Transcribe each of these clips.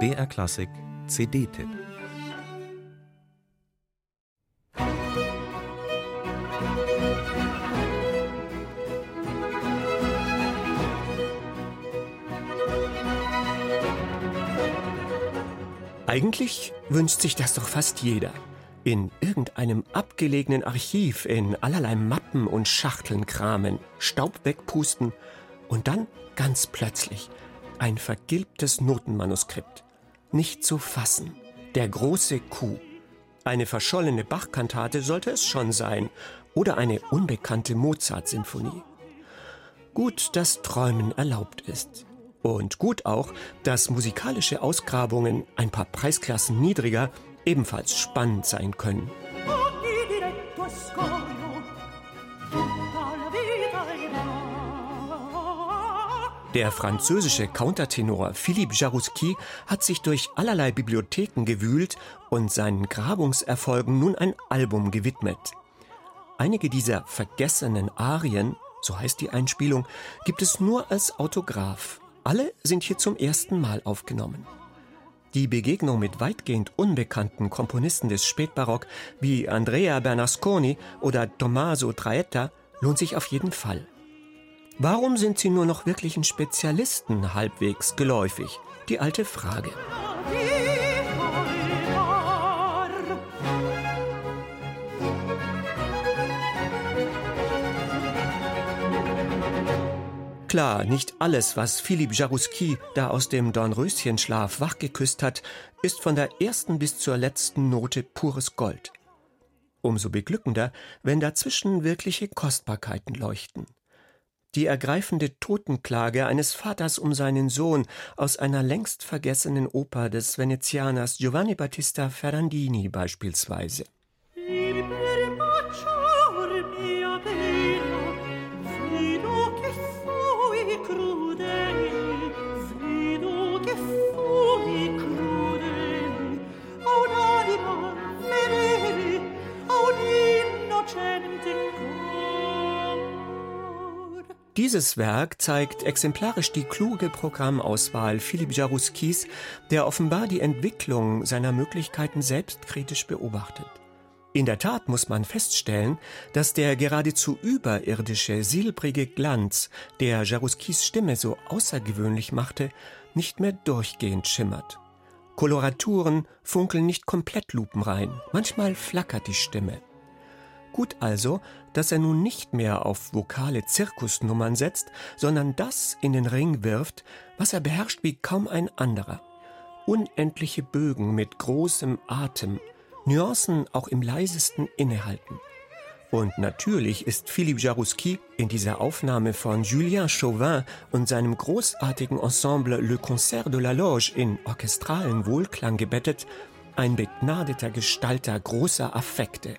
BR Klassik CD-Tipp Eigentlich wünscht sich das doch fast jeder. In irgendeinem abgelegenen Archiv in allerlei Mappen und Schachteln kramen, Staub wegpusten und dann ganz plötzlich ein vergilbtes Notenmanuskript. Nicht zu fassen. Der große Kuh. Eine verschollene Bachkantate sollte es schon sein oder eine unbekannte Mozart-Sinfonie. Gut, dass Träumen erlaubt ist. Und gut auch, dass musikalische Ausgrabungen ein paar Preisklassen niedriger ebenfalls spannend sein können. Der französische Countertenor Philippe Jarouski hat sich durch allerlei Bibliotheken gewühlt und seinen Grabungserfolgen nun ein Album gewidmet. Einige dieser vergessenen Arien, so heißt die Einspielung, gibt es nur als Autograph. Alle sind hier zum ersten Mal aufgenommen. Die Begegnung mit weitgehend unbekannten Komponisten des Spätbarock wie Andrea Bernasconi oder Tommaso Traetta lohnt sich auf jeden Fall. Warum sind sie nur noch wirklichen Spezialisten halbwegs geläufig? Die alte Frage. Klar, nicht alles, was Philippe Jarouski da aus dem Dornröschenschlaf wachgeküsst hat, ist von der ersten bis zur letzten Note pures Gold. Umso beglückender, wenn dazwischen wirkliche Kostbarkeiten leuchten. Die ergreifende Totenklage eines Vaters um seinen Sohn aus einer längst vergessenen Oper des Venezianers Giovanni Battista Ferrandini beispielsweise. Dieses Werk zeigt exemplarisch die kluge Programmauswahl Philipp Jarouskis, der offenbar die Entwicklung seiner Möglichkeiten selbstkritisch beobachtet. In der Tat muss man feststellen, dass der geradezu überirdische, silbrige Glanz, der Jarouskis Stimme so außergewöhnlich machte, nicht mehr durchgehend schimmert. Koloraturen funkeln nicht komplett lupenrein, manchmal flackert die Stimme. Gut also, dass er nun nicht mehr auf vokale Zirkusnummern setzt, sondern das in den Ring wirft, was er beherrscht wie kaum ein anderer. Unendliche Bögen mit großem Atem, Nuancen auch im leisesten Innehalten. Und natürlich ist Philippe Jarouski in dieser Aufnahme von Julien Chauvin und seinem großartigen Ensemble Le Concert de la Loge in orchestralen Wohlklang gebettet, ein begnadeter Gestalter großer Affekte.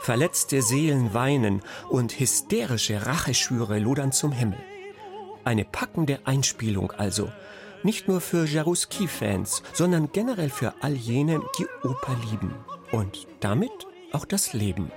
Verletzte Seelen weinen und hysterische Racheschwüre lodern zum Himmel. Eine packende Einspielung also, nicht nur für Jarouski-Fans, sondern generell für all jene, die Oper lieben und damit auch das Leben.